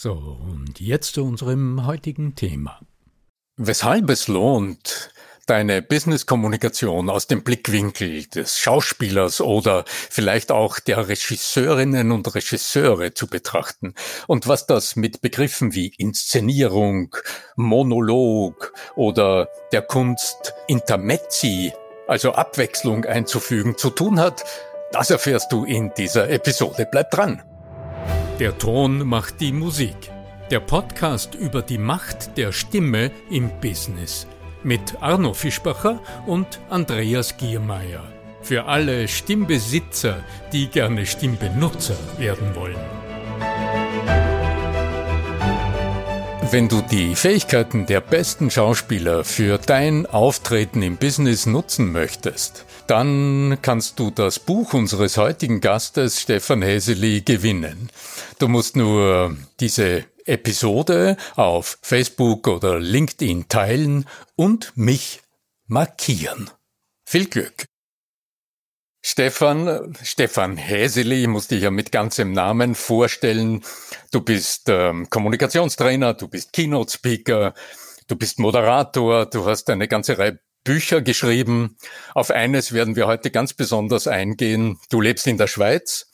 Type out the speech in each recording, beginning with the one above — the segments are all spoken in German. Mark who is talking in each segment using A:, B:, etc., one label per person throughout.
A: So, und jetzt zu unserem heutigen Thema. Weshalb es lohnt, deine Business-Kommunikation aus dem Blickwinkel des Schauspielers oder vielleicht auch der Regisseurinnen und Regisseure zu betrachten und was das mit Begriffen wie Inszenierung, Monolog oder der Kunst Intermezzi, also Abwechslung einzufügen, zu tun hat, das erfährst du in dieser Episode. Bleib dran! Der Ton macht die Musik. Der Podcast über die Macht der Stimme im Business – mit Arno Fischbacher und Andreas Giermeier. Für alle Stimmbesitzer, die gerne Stimmbenutzer werden wollen. Wenn du die Fähigkeiten der besten Schauspieler für dein Auftreten im Business nutzen möchtest, dann kannst du das Buch unseres heutigen Gastes Stefan Häseli gewinnen. Du musst nur diese Episode auf Facebook oder LinkedIn teilen und mich markieren. Viel Glück! Stefan, Stefan Häseli, ich muss dich ja mit ganzem Namen vorstellen. Du bist ähm, Kommunikationstrainer, du bist Keynote-Speaker, du bist Moderator, du hast eine ganze Reihe Bücher geschrieben. Auf eines werden wir heute ganz besonders eingehen. Du lebst in der Schweiz.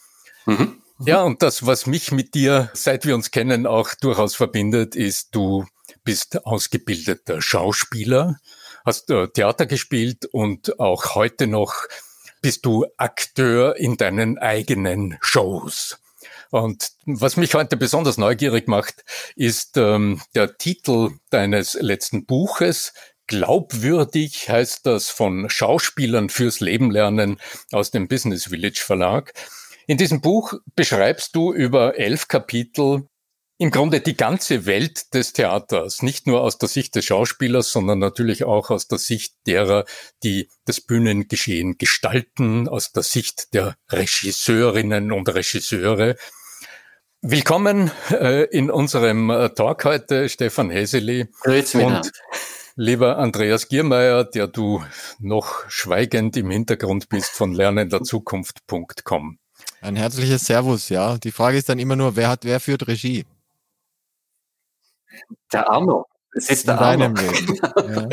A: Mhm. Ja, und das, was mich mit dir, seit wir uns kennen, auch durchaus verbindet, ist, du bist ausgebildeter Schauspieler, hast äh, Theater gespielt und auch heute noch bist du Akteur in deinen eigenen Shows. Und was mich heute besonders neugierig macht, ist ähm, der Titel deines letzten Buches. Glaubwürdig heißt das von Schauspielern fürs Leben lernen aus dem Business Village Verlag. In diesem Buch beschreibst du über elf Kapitel im Grunde die ganze Welt des Theaters, nicht nur aus der Sicht des Schauspielers, sondern natürlich auch aus der Sicht derer, die das Bühnengeschehen gestalten, aus der Sicht der Regisseurinnen und Regisseure. Willkommen äh, in unserem äh, Talk heute, Stefan Heseli.
B: Grüezi und
A: lieber Andreas Giermeier, der du noch schweigend im Hintergrund bist von lernenderzukunft.com.
C: Ein herzliches Servus, ja. Die Frage ist dann immer nur, wer hat, wer führt Regie?
B: Der Arno.
C: Es ist der Arno. Leben. Ja.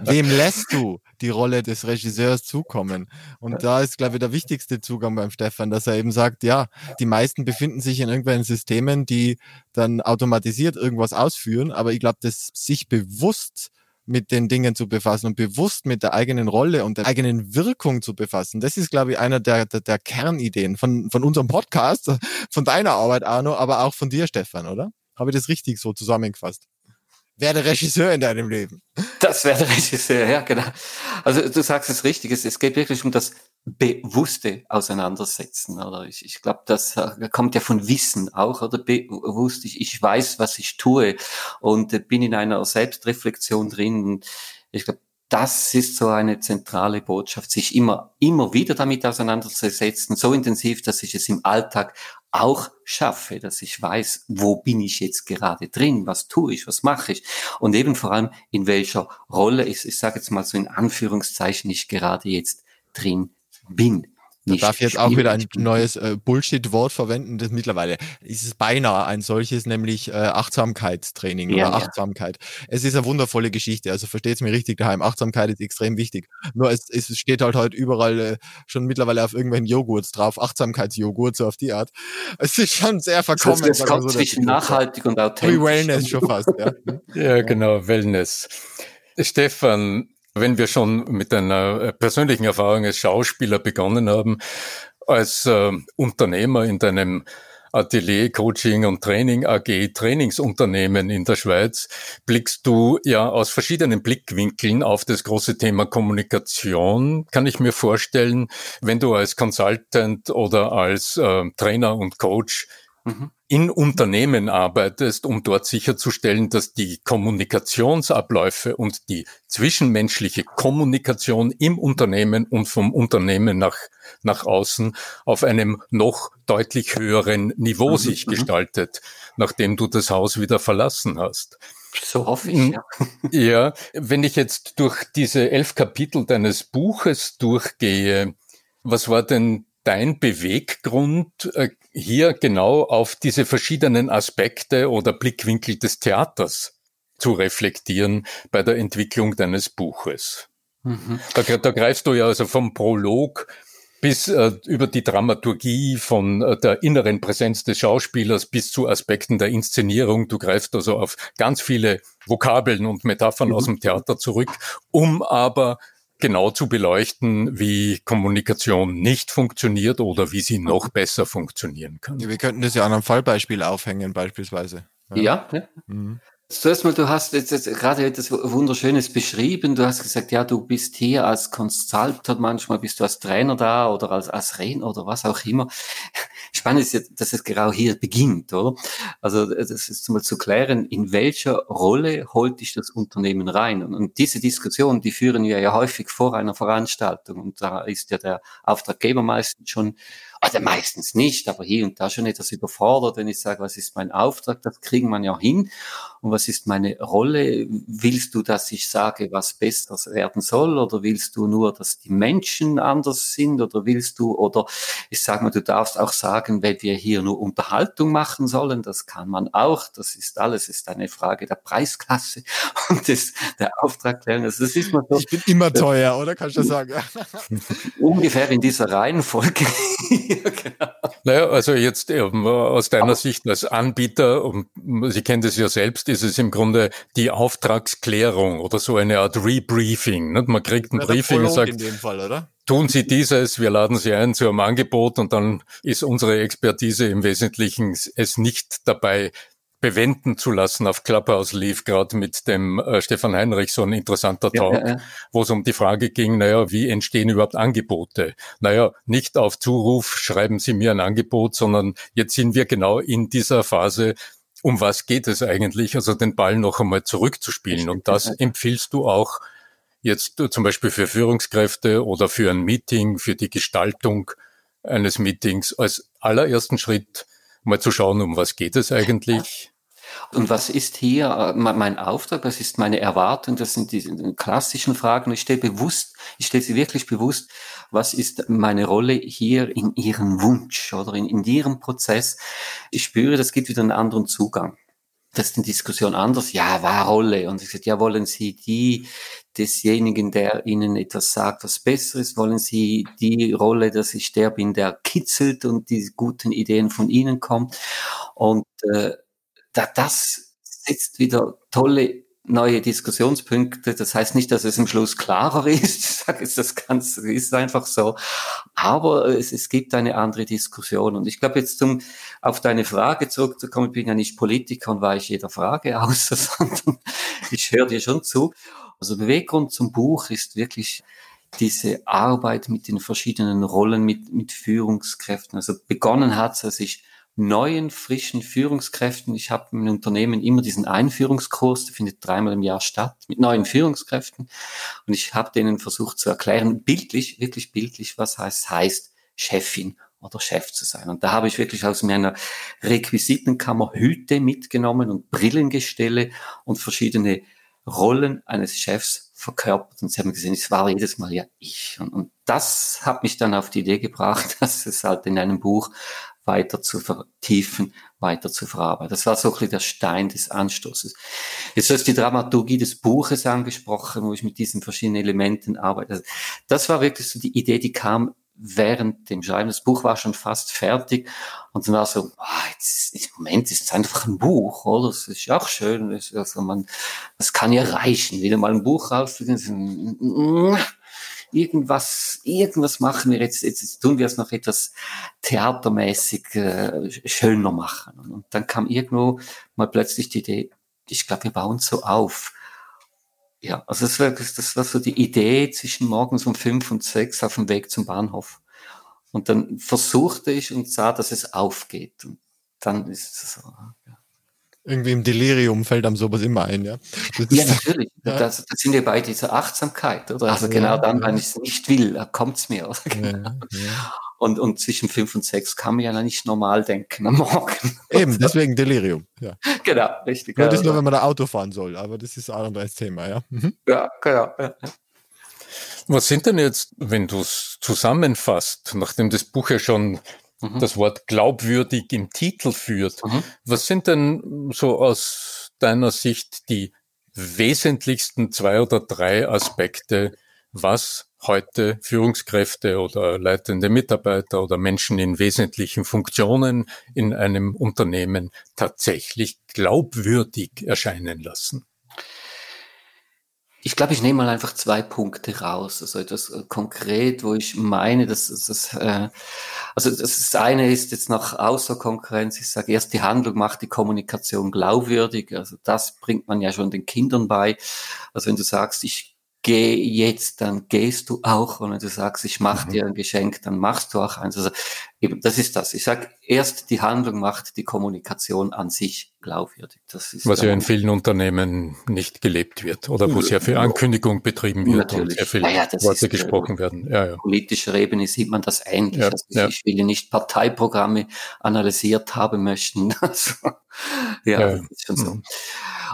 C: Wem lässt du die Rolle des Regisseurs zukommen? Und da ist, glaube ich, der wichtigste Zugang beim Stefan, dass er eben sagt, ja, die meisten befinden sich in irgendwelchen Systemen, die dann automatisiert irgendwas ausführen, aber ich glaube, dass sich bewusst mit den Dingen zu befassen und bewusst mit der eigenen Rolle und der eigenen Wirkung zu befassen. Das ist, glaube ich, einer der, der, der Kernideen von, von unserem Podcast, von deiner Arbeit, Arno, aber auch von dir, Stefan, oder? Habe ich das richtig so zusammengefasst? Wer der Regisseur in deinem Leben?
B: Das wäre der Regisseur, ja, genau. Also du sagst es richtig, es, es geht wirklich um das bewusste Auseinandersetzen. Oder ich, ich glaube, das äh, kommt ja von Wissen auch, oder bewusst. Ich, ich weiß, was ich tue und äh, bin in einer Selbstreflexion drin. Ich glaube, das ist so eine zentrale Botschaft, sich immer, immer wieder damit auseinanderzusetzen, so intensiv, dass ich es im Alltag auch schaffe, dass ich weiß, wo bin ich jetzt gerade drin, was tue ich, was mache ich und eben vor allem in welcher Rolle ist, ich sage jetzt mal so in Anführungszeichen, ich gerade jetzt drin bin.
C: Da darf ich jetzt auch wieder ein neues äh, Bullshit-Wort verwenden. Das mittlerweile ist es beinahe ein solches, nämlich äh, Achtsamkeitstraining ja, oder Achtsamkeit. Ja. Es ist eine wundervolle Geschichte. Also versteht es mir richtig daheim. Achtsamkeit ist extrem wichtig. Nur es, es steht halt heute überall äh, schon mittlerweile auf irgendwelchen Joghurts drauf. Achtsamkeitsjoghurt, so auf die Art. Es ist schon sehr verkommen.
B: Es kommt so zwischen nachhaltig und authentisch.
C: Wie Wellness schon fast, ja.
A: ja, genau, Wellness. Stefan, wenn wir schon mit einer äh, persönlichen Erfahrung als Schauspieler begonnen haben, als äh, Unternehmer in deinem Atelier, Coaching und Training AG, Trainingsunternehmen in der Schweiz, blickst du ja aus verschiedenen Blickwinkeln auf das große Thema Kommunikation. Kann ich mir vorstellen, wenn du als Consultant oder als äh, Trainer und Coach mhm in Unternehmen arbeitest, um dort sicherzustellen, dass die Kommunikationsabläufe und die zwischenmenschliche Kommunikation im Unternehmen und vom Unternehmen nach, nach außen auf einem noch deutlich höheren Niveau mhm. sich mhm. gestaltet, nachdem du das Haus wieder verlassen hast.
B: So hoffe ich, ja.
A: Ja, wenn ich jetzt durch diese elf Kapitel deines Buches durchgehe, was war denn dein Beweggrund, äh, hier genau auf diese verschiedenen Aspekte oder Blickwinkel des Theaters zu reflektieren bei der Entwicklung deines Buches? Mhm. Da, da, greifst du ja also vom Prolog bis äh, über die Dramaturgie von äh, der inneren Präsenz des Schauspielers bis zu Aspekten der Inszenierung. Du greifst also auf ganz viele Vokabeln und Metaphern mhm. aus dem Theater zurück, um aber genau zu beleuchten, wie Kommunikation nicht funktioniert oder wie sie noch besser funktionieren kann.
C: Ja, wir könnten das ja an einem Fallbeispiel aufhängen, beispielsweise.
B: Ja, ja. Mhm. Zuerst mal, du hast jetzt, jetzt gerade etwas Wunderschönes beschrieben. Du hast gesagt, ja, du bist hier als Consultant, manchmal bist du als Trainer da oder als, als Redner oder was auch immer. Spannend ist jetzt, dass es genau hier beginnt, oder? Also, das ist mal zu klären, in welcher Rolle holt dich das Unternehmen rein? Und, und diese Diskussion, die führen wir ja häufig vor einer Veranstaltung. Und da ist ja der Auftraggeber meistens schon also meistens nicht, aber hier und da schon etwas überfordert, wenn ich sage, was ist mein Auftrag, das kriegen man ja hin. Und was ist meine Rolle? Willst du, dass ich sage, was besser werden soll? Oder willst du nur, dass die Menschen anders sind? Oder willst du, oder ich sage mal, du darfst auch sagen, wenn wir hier nur Unterhaltung machen sollen, das kann man auch. Das ist alles, ist eine Frage der Preisklasse und des, der Auftragklärung. Also das ist
C: mal so. Ich bin immer teuer, oder? Kannst du das sagen?
B: Ungefähr in dieser Reihenfolge.
A: genau. Naja, also jetzt ähm, aus deiner Sicht als Anbieter, und Sie kennen das ja selbst, ist es im Grunde die Auftragsklärung oder so eine Art Rebriefing. Nicht? Man kriegt ein ja, Briefing und sagt, Fall, tun Sie dieses, wir laden Sie ein zu einem Angebot und dann ist unsere Expertise im Wesentlichen es nicht dabei, bewenden zu lassen auf Clubhouse lief gerade mit dem äh, Stefan Heinrich so ein interessanter Talk, ja, ja. wo es um die Frage ging, naja, wie entstehen überhaupt Angebote? Naja, nicht auf Zuruf schreiben Sie mir ein Angebot, sondern jetzt sind wir genau in dieser Phase, um was geht es eigentlich? Also den Ball noch einmal zurückzuspielen. Und das empfiehlst du auch jetzt zum Beispiel für Führungskräfte oder für ein Meeting, für die Gestaltung eines Meetings als allerersten Schritt mal zu schauen, um was geht es eigentlich.
B: Und was ist hier äh, mein Auftrag? Was ist meine Erwartung? Das sind die klassischen Fragen. Ich stelle bewusst, ich stelle sie wirklich bewusst. Was ist meine Rolle hier in Ihrem Wunsch oder in, in Ihrem Prozess? Ich spüre, das gibt wieder einen anderen Zugang. Das ist eine Diskussion anders. Ja, war Rolle. Und ich sage, ja, wollen Sie die desjenigen, der Ihnen etwas sagt, was besser ist? Wollen Sie die Rolle, dass ich der bin, der kitzelt und die guten Ideen von Ihnen kommen? Und äh, das setzt wieder tolle neue Diskussionspunkte. Das heißt nicht, dass es im Schluss klarer ist. Ich sage jetzt, das Ganze ist einfach so. Aber es, es gibt eine andere Diskussion. Und ich glaube, jetzt zum, auf deine Frage zurückzukommen, ich bin ja nicht Politiker und weiche jeder Frage aus, sondern ich höre dir schon zu. Also Beweggrund zum Buch ist wirklich diese Arbeit mit den verschiedenen Rollen, mit, mit Führungskräften. Also begonnen hat es, als ich neuen, frischen Führungskräften. Ich habe im Unternehmen immer diesen Einführungskurs, der findet dreimal im Jahr statt, mit neuen Führungskräften. Und ich habe denen versucht zu erklären, bildlich, wirklich bildlich, was heißt, heißt Chefin oder Chef zu sein. Und da habe ich wirklich aus meiner Requisitenkammer Hüte mitgenommen und Brillengestelle und verschiedene Rollen eines Chefs verkörpert und sie haben gesehen, es war jedes Mal ja ich. Und, und das hat mich dann auf die Idee gebracht, dass es halt in einem Buch weiter zu vertiefen, weiter zu verarbeiten. Das war so ein bisschen der Stein des Anstoßes. Jetzt hast du die Dramaturgie des Buches angesprochen, wo ich mit diesen verschiedenen Elementen arbeite. Also das war wirklich so die Idee, die kam während dem Schreiben. Das Buch war schon fast fertig und dann war so, ah, jetzt, im Moment ist es einfach ein Buch, oder? Das ist ja auch schön. Das, also man, das kann ja reichen, wieder mal ein Buch rauszugehen irgendwas, irgendwas machen wir jetzt, jetzt, jetzt tun wir es noch etwas theatermäßig äh, schöner machen. Und dann kam irgendwo mal plötzlich die Idee, ich glaube, wir bauen so auf. Ja, also das war, das war so die Idee zwischen morgens um fünf und sechs auf dem Weg zum Bahnhof. Und dann versuchte ich und sah, dass es aufgeht. Und dann ist es so, ja.
C: Irgendwie im Delirium fällt einem sowas immer ein, ja.
B: ja, natürlich. Ja. Das, das sind wir bei dieser Achtsamkeit, oder? Also ja, genau dann, wenn ich es nicht will, kommt es mir. Oder? Genau. Ja, und, und zwischen fünf und sechs kann man ja nicht normal denken am Morgen.
C: Eben, deswegen Delirium. Ja.
B: Genau, richtig.
C: Nur das nur, wenn man da Auto fahren soll, aber das ist auch ein anderes Thema, ja. Mhm.
B: Ja, genau.
A: Was sind denn jetzt, wenn du es zusammenfasst, nachdem das Buch ja schon mhm. das Wort glaubwürdig im Titel führt. Mhm. Was sind denn so aus deiner Sicht die wesentlichsten zwei oder drei Aspekte, was heute Führungskräfte oder leitende Mitarbeiter oder Menschen in wesentlichen Funktionen in einem Unternehmen tatsächlich glaubwürdig erscheinen lassen?
B: Ich glaube, ich nehme mal einfach zwei Punkte raus. Also etwas äh, konkret, wo ich meine, dass das, äh, also das eine ist jetzt nach Außerkonkurrenz. Ich sage erst, die Handlung macht die Kommunikation glaubwürdig. Also das bringt man ja schon den Kindern bei. Also wenn du sagst, ich geh jetzt, dann gehst du auch. Und wenn du sagst, ich mache mhm. dir ein Geschenk, dann machst du auch eins. Also eben, das ist das. Ich sage, erst die Handlung macht die Kommunikation an sich glaubwürdig. Das ist
A: Was ja in vielen Unternehmen nicht gelebt wird oder wo sehr viel Ankündigung betrieben wird
B: Natürlich.
A: und sehr viele ja, Worte ist, äh, gesprochen werden.
B: Ja, ja. Politischer Ebene sieht man das ähnlich. Ja, also ja. Ich will ja nicht Parteiprogramme analysiert haben möchten. Also, ja, ja, das ist schon so. Mhm.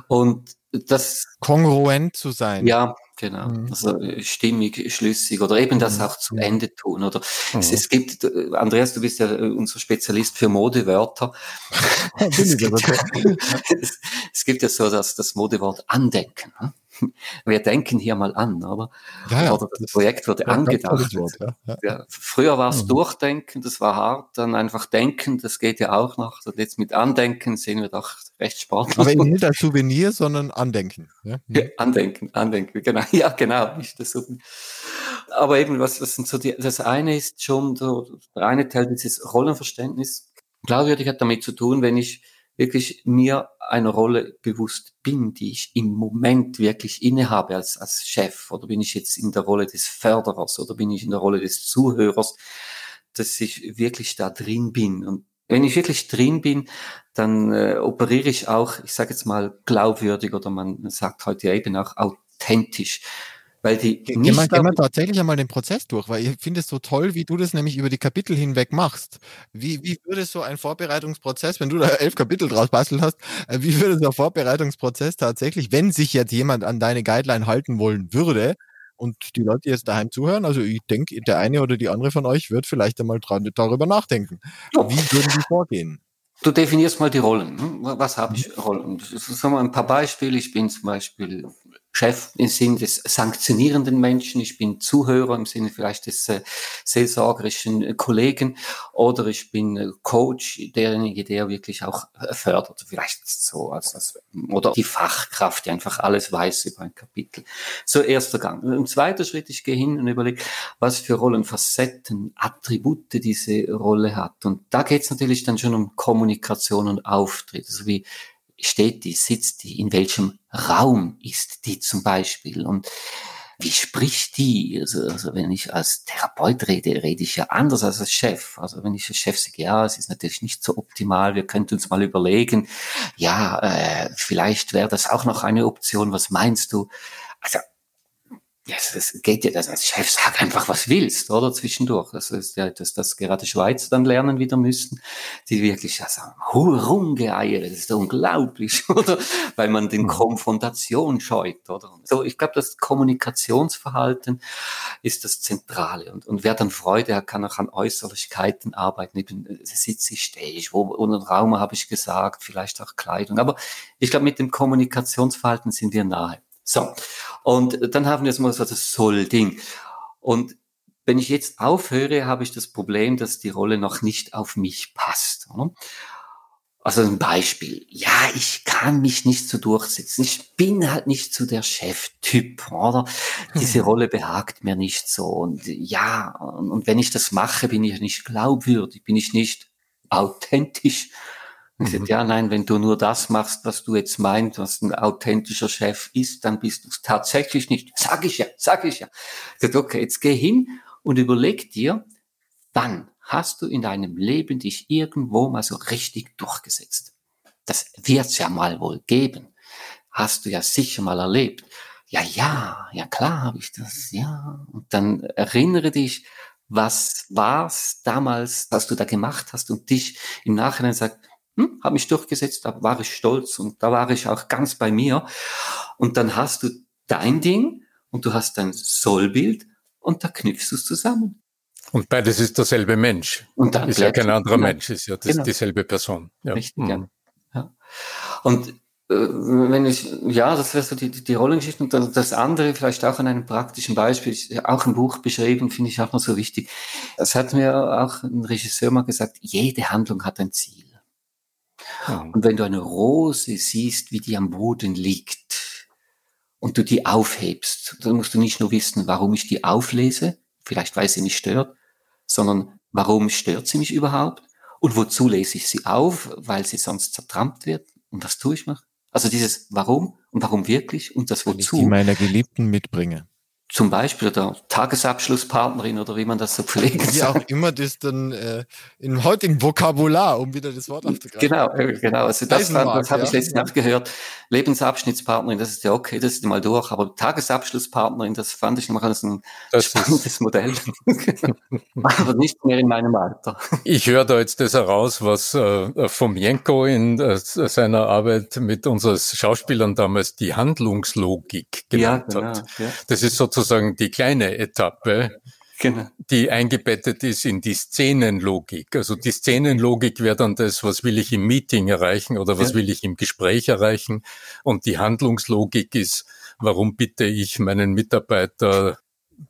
B: Und das
C: kongruent zu sein.
B: Ja, Genau, mhm. also äh, stimmig, schlüssig oder eben das mhm. auch zu Ende tun. Oder mhm. es, es, gibt, äh, Andreas, du bist ja äh, unser Spezialist für Modewörter. es, gibt, es, es, gibt ja so das, das Modewort Andenken. Ne? wir denken hier mal an, oder? Ja, ja. Oder das Projekt wurde angedacht. Wort, ja. Früher war es mhm. Durchdenken, das war hart, dann einfach Denken, das geht ja auch noch. Und jetzt mit Andenken sehen wir doch recht sportlich.
C: Aber nicht als Souvenir, sondern Andenken.
B: Mhm. andenken, Andenken, genau. Ja, genau, nicht das Souvenir. Aber eben, was, was sind so die, das eine ist schon, so, der eine Teil dieses Rollenverständnis, glaubwürdig hat damit zu tun, wenn ich wirklich mir einer Rolle bewusst bin, die ich im Moment wirklich innehabe als, als Chef, oder bin ich jetzt in der Rolle des Förderers oder bin ich in der Rolle des Zuhörers, dass ich wirklich da drin bin. Und wenn ich wirklich drin bin, dann äh, operiere ich auch, ich sage jetzt mal, glaubwürdig oder man sagt heute eben auch authentisch. Weil die
C: Ge gehen, wir, gehen wir tatsächlich einmal den Prozess durch, weil ich finde es so toll, wie du das nämlich über die Kapitel hinweg machst. Wie, wie würde so ein Vorbereitungsprozess, wenn du da elf Kapitel draus basteln hast, äh, wie würde so ein Vorbereitungsprozess tatsächlich, wenn sich jetzt jemand an deine Guideline halten wollen würde, und die Leute, jetzt daheim zuhören, also ich denke, der eine oder die andere von euch wird vielleicht einmal darüber nachdenken. Wie würden die vorgehen?
B: Du definierst mal die Rollen. Hm? Was habe ich mhm. Rollen? Sagen wir ein paar Beispiele. Ich bin zum Beispiel Chef im Sinne des sanktionierenden Menschen, ich bin Zuhörer im Sinne vielleicht des äh, seelsorgerischen äh, Kollegen oder ich bin äh, Coach, derjenige, der wirklich auch äh, fördert, vielleicht so als, als oder die Fachkraft, die einfach alles weiß über ein Kapitel. So erster Gang. Im zweiten Schritt, ich gehe hin und überlege, was für Rollenfacetten, Attribute diese Rolle hat. Und da geht es natürlich dann schon um Kommunikation und Auftritt, also wie steht die, sitzt die, in welchem Raum ist die zum Beispiel und wie spricht die? Also, also wenn ich als Therapeut rede, rede ich ja anders als als Chef. Also wenn ich als Chef sage, ja, es ist natürlich nicht so optimal, wir könnten uns mal überlegen, ja, äh, vielleicht wäre das auch noch eine Option, was meinst du? Also ja, es geht ja, das als Chef sag einfach, was willst, oder zwischendurch. Das ist ja, dass das gerade Schweizer dann lernen wieder müssen, die wirklich ja sagen, rumgeeiert, das ist unglaublich, oder? Weil man den mhm. Konfrontation scheut, oder? So, ich glaube, das Kommunikationsverhalten ist das Zentrale. Und, und wer dann Freude hat, kann auch an Äußerlichkeiten arbeiten. Eben, äh, sitze ich, stehe ich, wo, ohne Raum habe ich gesagt, vielleicht auch Kleidung. Aber ich glaube, mit dem Kommunikationsverhalten sind wir nahe. So. Und dann haben wir jetzt mal so das Soll-Ding. Und wenn ich jetzt aufhöre, habe ich das Problem, dass die Rolle noch nicht auf mich passt. Also ein Beispiel. Ja, ich kann mich nicht so durchsetzen. Ich bin halt nicht so der Cheftyp, oder? Diese hm. Rolle behagt mir nicht so. Und ja, und wenn ich das mache, bin ich nicht glaubwürdig, bin ich nicht authentisch. Mhm. ja, nein, wenn du nur das machst, was du jetzt meinst, was ein authentischer Chef ist, dann bist du es tatsächlich nicht. Sag ich ja, sag ich ja. Sag, okay, jetzt geh hin und überleg dir, wann hast du in deinem Leben dich irgendwo mal so richtig durchgesetzt? Das wird's ja mal wohl geben. Hast du ja sicher mal erlebt. Ja, ja, ja klar habe ich das, ja. Und dann erinnere dich, was war's damals, was du da gemacht hast und dich im Nachhinein sagt, hm, habe mich durchgesetzt, da war ich stolz und da war ich auch ganz bei mir. Und dann hast du dein Ding und du hast dein Sollbild und da knüpfst du es zusammen.
A: Und beides ist derselbe Mensch. Und dann ist ja kein anderer genau. Mensch, ist ja das, genau. dieselbe Person. Ja.
B: Richtig, mhm. ja. Und äh, wenn ich, ja, das wäre so die, die Rollengeschichte und das andere vielleicht auch an einem praktischen Beispiel, auch im Buch beschrieben, finde ich auch noch so wichtig. Es hat mir auch ein Regisseur mal gesagt, jede Handlung hat ein Ziel. Und wenn du eine Rose siehst, wie die am Boden liegt und du die aufhebst, dann musst du nicht nur wissen, warum ich die auflese, vielleicht weil sie mich stört, sondern warum stört sie mich überhaupt und wozu lese ich sie auf, weil sie sonst zertrampt wird und was tue ich noch? Also dieses Warum und warum wirklich und das Wozu. Wenn ich
C: die meiner Geliebten mitbringe
B: zum Beispiel der Tagesabschlusspartnerin oder wie man das so pflegt.
C: Wie auch immer das dann äh, im heutigen Vokabular, um wieder das Wort aufzugreifen.
B: Genau, äh, genau. Also das, das habe ja. ich letztens ja. gehört. Lebensabschnittspartnerin, das ist ja okay, das ist mal durch, aber Tagesabschlusspartnerin, das fand ich noch als ein das spannendes Modell. aber nicht mehr in meinem Alter.
A: Ich höre da jetzt das heraus, was äh, vom Jenko in äh, seiner Arbeit mit unseren Schauspielern damals die Handlungslogik genannt ja, genau, hat. Ja. Das ist sozusagen sozusagen die kleine Etappe, genau. die eingebettet ist in die Szenenlogik. Also die Szenenlogik wäre dann das, was will ich im Meeting erreichen oder was ja. will ich im Gespräch erreichen. Und die Handlungslogik ist, warum bitte ich meinen Mitarbeiter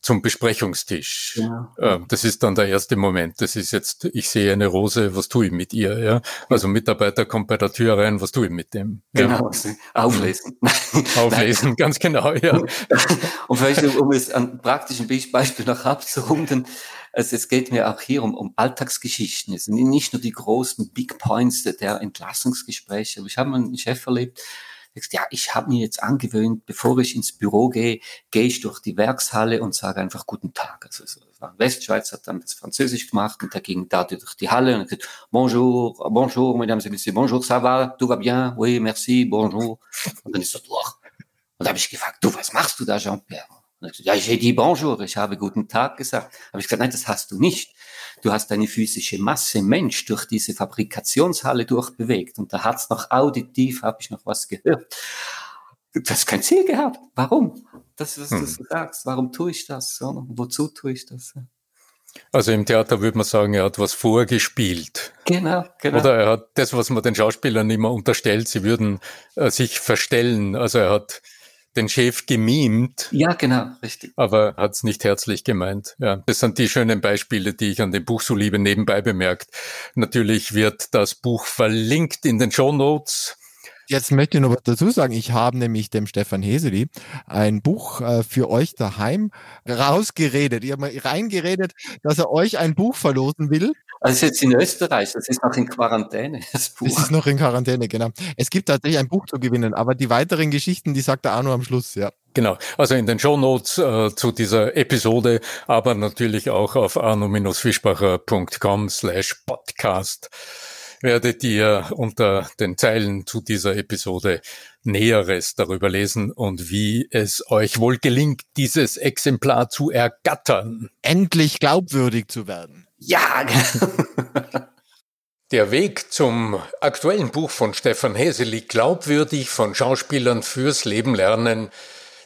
A: zum Besprechungstisch. Ja. Ähm, das ist dann der erste Moment. Das ist jetzt, ich sehe eine Rose, was tue ich mit ihr? Ja? Also Mitarbeiter kommt bei der Tür rein, was tue ich mit dem?
B: Genau, ja. auflesen.
A: Auflesen, ganz genau, ja.
B: Und vielleicht, um es an praktischen Beispiel noch abzurunden, also es geht mir auch hier um, um Alltagsgeschichten. Es sind nicht nur die großen Big Points der Entlassungsgespräche. Ich habe einen Chef erlebt, sagst, ja, ich habe mir jetzt angewöhnt, bevor ich ins Büro gehe, gehe ich durch die Werkshalle und sage einfach guten Tag. Also so, war Westschweiz, hat dann das Französisch gemacht und da ging da durch die Halle und gesagt, bonjour, bonjour, mesdames et messieurs, bonjour, ça va, tout va bien, oui, merci, bonjour. Und dann ist er durch. Und da habe ich gefragt, du, was machst du da, Jean-Pierre? Ja, ich dit bonjour, ich habe guten Tag gesagt. Habe ich gesagt, nein, das hast du nicht. Du hast eine physische Masse Mensch durch diese Fabrikationshalle durchbewegt und da hat's noch auditiv, habe ich noch was gehört. Du hast kein Ziel gehabt. Warum? Das, was hm. du sagst. Warum tue ich das? Wozu tue ich das?
A: Also im Theater würde man sagen, er hat was vorgespielt.
B: Genau, genau.
A: Oder er hat das, was man den Schauspielern immer unterstellt, sie würden äh, sich verstellen. Also er hat den Chef gemimt.
B: Ja, genau, richtig.
A: Aber hat es nicht herzlich gemeint. Ja, das sind die schönen Beispiele, die ich an dem Buch so liebe, nebenbei bemerkt. Natürlich wird das Buch verlinkt in den Show Notes.
C: Jetzt möchte ich noch was dazu sagen. Ich habe nämlich dem Stefan Heseli ein Buch äh, für euch daheim rausgeredet. Ich habe mal reingeredet, dass er euch ein Buch verlosen will.
B: Also es ist jetzt in Österreich, das ist noch in Quarantäne,
C: das Buch. Das ist noch in Quarantäne, genau. Es gibt tatsächlich ein Buch zu gewinnen, aber die weiteren Geschichten, die sagt der Arno am Schluss, ja.
A: Genau, also in den Shownotes äh, zu dieser Episode, aber natürlich auch auf arno-fischbacher.com slash podcast werdet ihr unter den Zeilen zu dieser Episode Näheres darüber lesen und wie es euch wohl gelingt, dieses Exemplar zu ergattern.
C: Endlich glaubwürdig zu werden.
B: Ja,
A: Der Weg zum aktuellen Buch von Stefan Heseli, glaubwürdig von Schauspielern fürs Leben lernen,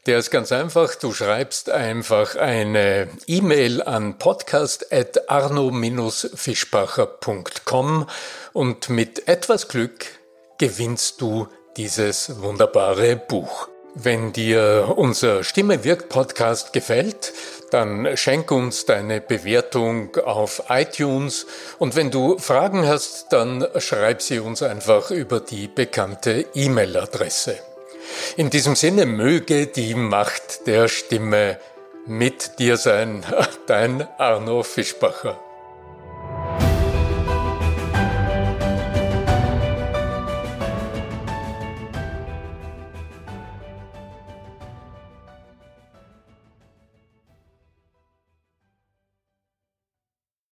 A: der ist ganz einfach. Du schreibst einfach eine E-Mail an podcast.arno-fischbacher.com und mit etwas Glück gewinnst du dieses wunderbare Buch. Wenn dir unser Stimme wirkt Podcast gefällt, dann schenk uns deine Bewertung auf iTunes und wenn du Fragen hast, dann schreib sie uns einfach über die bekannte E-Mail-Adresse. In diesem Sinne möge die Macht der Stimme mit dir sein, dein Arno Fischbacher.